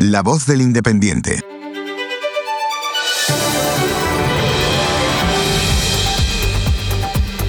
La voz del independiente.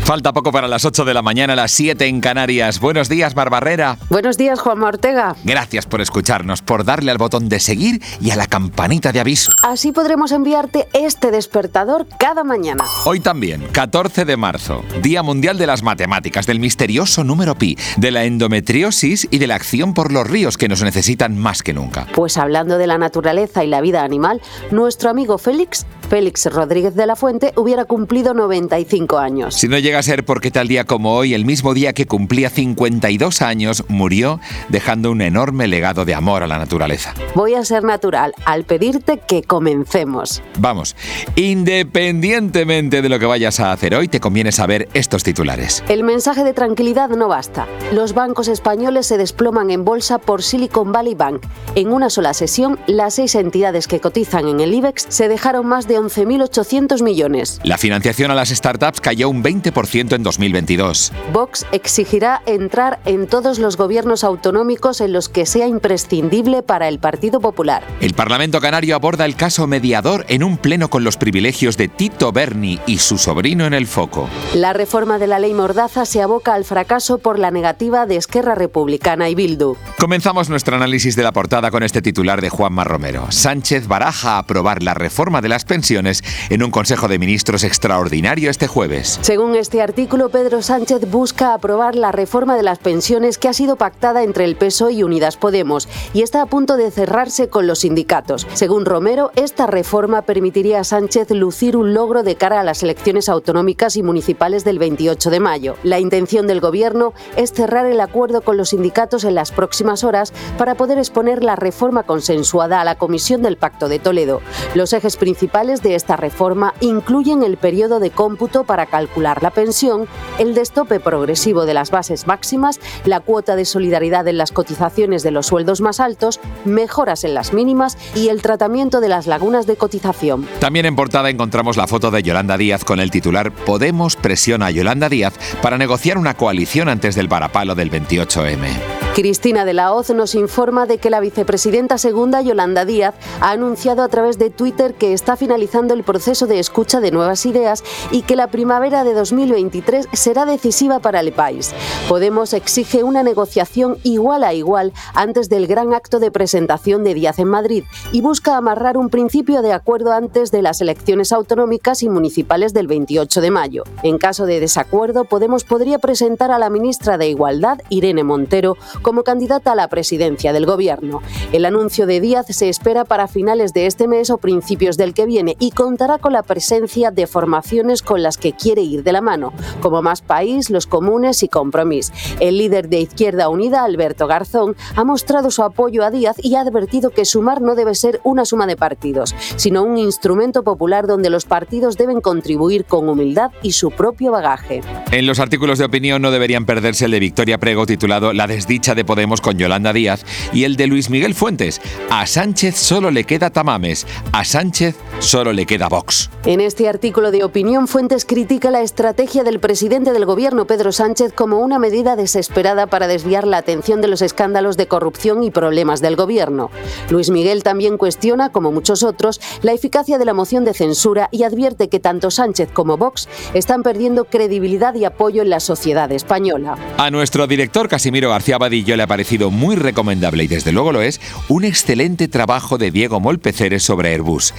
Falta poco para las 8 de la mañana, las 7 en Canarias. Buenos días, Mar Barrera. Buenos días, Juan Ortega. Gracias por escucharnos, por darle al botón de seguir y a la campanita de aviso. Así podremos enviarte este despertador cada mañana. Hoy también, 14 de marzo, Día Mundial de las Matemáticas, del misterioso número pi, de la endometriosis y de la acción por los ríos que nos necesitan más que nunca. Pues hablando de la naturaleza y la vida animal, nuestro amigo Félix, Félix Rodríguez de la Fuente, hubiera cumplido 95 años. Si no llega a ser porque tal día como hoy, el mismo día que cumplía 52 años, murió dejando un enorme legado de amor a la naturaleza. Voy a ser natural al pedirte que comencemos. Vamos, independientemente de lo que vayas a hacer hoy, te conviene saber estos titulares. El mensaje de tranquilidad no basta. Los bancos españoles se desploman en bolsa por Silicon Valley Bank. En una sola sesión, las seis entidades que cotizan en el IBEX se dejaron más de 11.800 millones. La financiación a las startups cayó un 20% en 2022. Vox exigirá entrar en todos los gobiernos autonómicos en los que sea imprescindible para el Partido Popular. El Parlamento Canario aborda el caso mediador en un pleno con los privilegios de Tito Berni y su sobrino en el foco. La reforma de la ley Mordaza se aboca al fracaso por la negativa de Esquerra Republicana y Bildu. Comenzamos nuestro análisis de la portada con este titular de Juanma Romero. Sánchez baraja aprobar la reforma de las pensiones en un Consejo de Ministros extraordinario este jueves. Según este artículo, Pedro Sánchez busca aprobar la reforma de las pensiones que ha sido pactada entre el PSOE y Unidas Podemos y está a punto de cerrarse con los sindicatos. Según Romero, esta reforma permitiría a Sánchez lucir un logro de cara a las elecciones autonómicas y municipales del 28 de mayo. La intención del Gobierno es cerrar el acuerdo con los sindicatos en las próximas horas para poder exponer la reforma consensuada a la Comisión del Pacto de Toledo. Los ejes principales de esta reforma incluyen el periodo de cómputo para calcular la pensión el destope progresivo de las bases máximas, la cuota de solidaridad en las cotizaciones de los sueldos más altos, mejoras en las mínimas y el tratamiento de las lagunas de cotización. También en portada encontramos la foto de Yolanda Díaz con el titular Podemos presiona a Yolanda Díaz para negociar una coalición antes del parapalo del 28M. Cristina de la Hoz nos informa de que la vicepresidenta segunda, Yolanda Díaz, ha anunciado a través de Twitter que está finalizando el proceso de escucha de nuevas ideas y que la primavera de 2023 será decisiva para el país. Podemos exige una negociación igual a igual antes del gran acto de presentación de Díaz en Madrid y busca amarrar un principio de acuerdo antes de las elecciones autonómicas y municipales del 28 de mayo. En caso de desacuerdo, Podemos podría presentar a la ministra de Igualdad, Irene Montero, como candidata a la presidencia del gobierno. El anuncio de Díaz se espera para finales de este mes o principios del que viene y contará con la presencia de formaciones con las que quiere ir de la mano, como Más País, Los Comunes y Compromís. El líder de Izquierda Unida, Alberto Garzón, ha mostrado su apoyo a Díaz y ha advertido que sumar no debe ser una suma de partidos, sino un instrumento popular donde los partidos deben contribuir con humildad y su propio bagaje. En los artículos de opinión no deberían perderse el de Victoria Prego titulado La desdicha de Podemos con Yolanda Díaz y el de Luis Miguel Fuentes. A Sánchez solo le queda Tamames, a Sánchez solo le queda Vox. En este artículo de opinión, Fuentes critica la estrategia del presidente del gobierno, Pedro Sánchez, como una medida desesperada para desviar la atención de los escándalos de corrupción y problemas del gobierno. Luis Miguel también cuestiona, como muchos otros, la eficacia de la moción de censura y advierte que tanto Sánchez como Vox están perdiendo credibilidad y apoyo en la sociedad española. A nuestro director Casimiro García Badillo le ha parecido muy recomendable y desde luego lo es, un excelente trabajo de Diego Molpeceres sobre Airbus.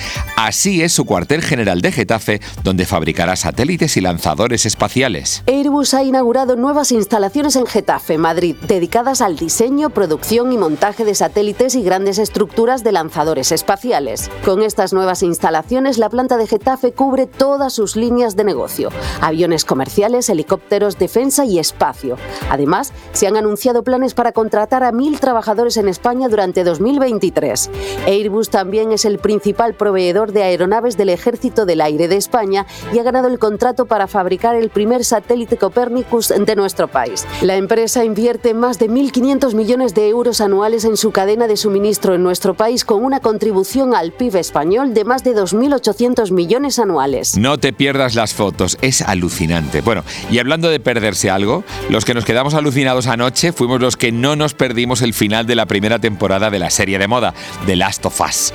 Así es su cuartel general de Getafe, donde fabricará satélites y lanzadores espaciales. Airbus ha inaugurado nuevas instalaciones en Getafe, Madrid, dedicadas al diseño, producción y montaje de satélites y grandes estructuras de lanzadores espaciales. Con estas nuevas instalaciones, la planta de Getafe cubre todas sus líneas de negocio, aviones comerciales, helicópteros, defensa y espacio. Además, se han anunciado planes para contratar a mil trabajadores en España durante 2023. Airbus también es el principal proveedor de de aeronaves del Ejército del Aire de España y ha ganado el contrato para fabricar el primer satélite Copernicus de nuestro país. La empresa invierte más de 1.500 millones de euros anuales en su cadena de suministro en nuestro país con una contribución al PIB español de más de 2.800 millones anuales. No te pierdas las fotos, es alucinante. Bueno, y hablando de perderse algo, los que nos quedamos alucinados anoche fuimos los que no nos perdimos el final de la primera temporada de la serie de moda, The Last of Us.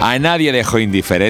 A nadie dejó indiferente,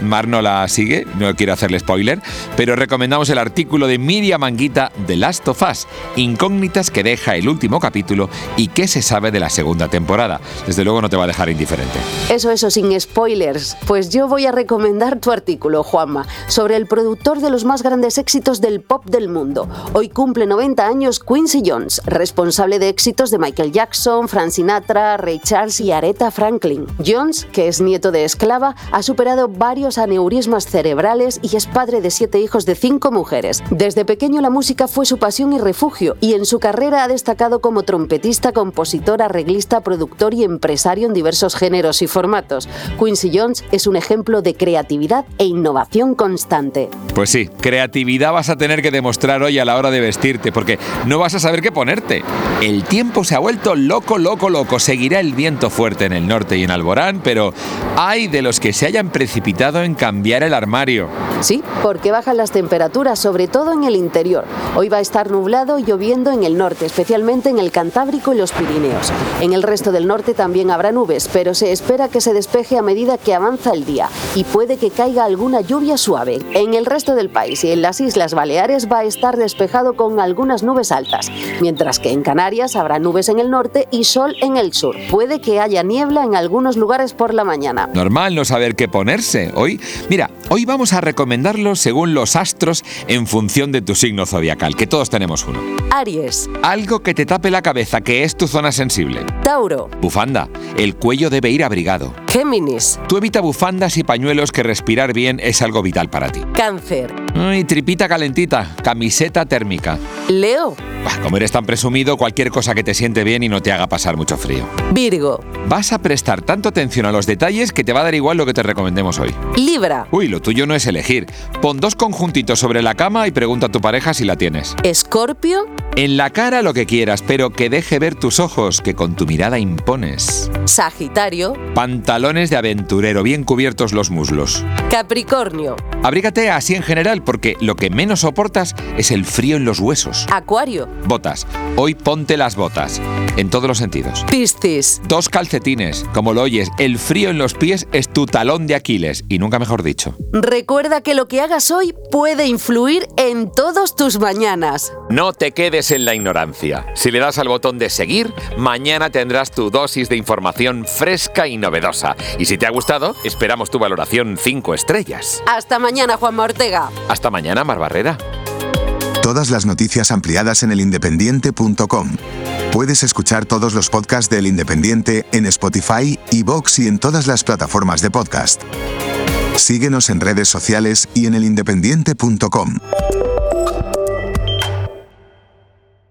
Mar no la sigue, no quiero hacerle spoiler, pero recomendamos el artículo de Miriam Manguita, The Last of Us, incógnitas que deja el último capítulo y qué se sabe de la segunda temporada. Desde luego no te va a dejar indiferente. Eso, eso, sin spoilers. Pues yo voy a recomendar tu artículo, Juanma, sobre el productor de los más grandes éxitos del pop del mundo. Hoy cumple 90 años Quincy Jones, responsable de éxitos de Michael Jackson, Frank Sinatra, Ray Charles y Aretha Franklin. Jones, que es nieto de esclava, ha superado varios aneurismas cerebrales y es padre de siete hijos de cinco mujeres. Desde pequeño la música fue su pasión y refugio, y en su carrera ha destacado como trompetista, compositor, arreglista, productor y empresario en diversos géneros y formatos. Quincy Jones es un ejemplo de creatividad e innovación constante. Pues sí, creatividad vas a tener que demostrar hoy a la hora de vestirte, porque no vas a saber qué ponerte. El tiempo se ha vuelto loco, loco, loco. Seguirá el viento fuerte en el norte y en Alborán, pero hay de los que se hayan precipitado en cambiar el armario. Sí, porque bajan las temperaturas, sobre todo en el interior. Hoy va a estar nublado y lloviendo en el norte, especialmente en el Cantábrico y los Pirineos. En el resto del norte también habrá nubes, pero se espera que se despeje a medida que avanza el día y puede que caiga alguna lluvia suave. En el resto del país y en las Islas Baleares va a estar despejado con algunas nubes altas, mientras que en Canarias habrá nubes en el norte y sol en el sur. Puede que haya niebla en algunos lugares por la mañana. Normal no saber qué ponerse. Hoy, mira, hoy vamos a recomendarlo según los astros en función de tu signo zodiacal, que todos tenemos uno. Aries, Algo que te tape la cabeza, que es tu zona sensible. Tauro, Bufanda. El cuello debe ir abrigado. Géminis, Tú evita bufandas y pañuelos que respirar bien es algo vital para ti. Cáncer, Ay, tripita calentita, camiseta térmica. Leo, Bah, como eres tan presumido, cualquier cosa que te siente bien y no te haga pasar mucho frío. Virgo, Vas a prestar tanto atención a los detalles que te va a dar igual lo que te recomendemos hoy. Libra, Uy, lo tuyo no es elegir. Pon dos conjuntitos sobre la cama y pregunta a tu pareja si la tienes. Escorpio, En la cara lo que quieras, pero que deje ver tus ojos, que con tu mirada impones. Sagitario, Pantalones de aventurero, bien cubiertos los muslos. Capricornio, Abrígate así en general, porque lo que menos soportas es el frío en los huesos. Acuario, Botas. Hoy ponte las botas. En todos los sentidos. Piscis, Dos calcetines. Como lo oyes, el frío en los pies es tu talón de Aquiles. Y nunca mejor dicho. Recuerda que lo que hagas hoy puede influir en todos tus mañanas. No te quedes en la ignorancia. Si le das al botón de seguir, mañana tendrás tu dosis de información fresca y novedosa. Y si te ha gustado, esperamos tu valoración 5 estrellas. Hasta mañana, Juanma Ortega. Hasta mañana, Mar Barrera. Todas las noticias ampliadas en elindependiente.com. Puedes escuchar todos los podcasts del Independiente en Spotify, iVoox y en todas las plataformas de podcast. Síguenos en redes sociales y en elindependiente.com.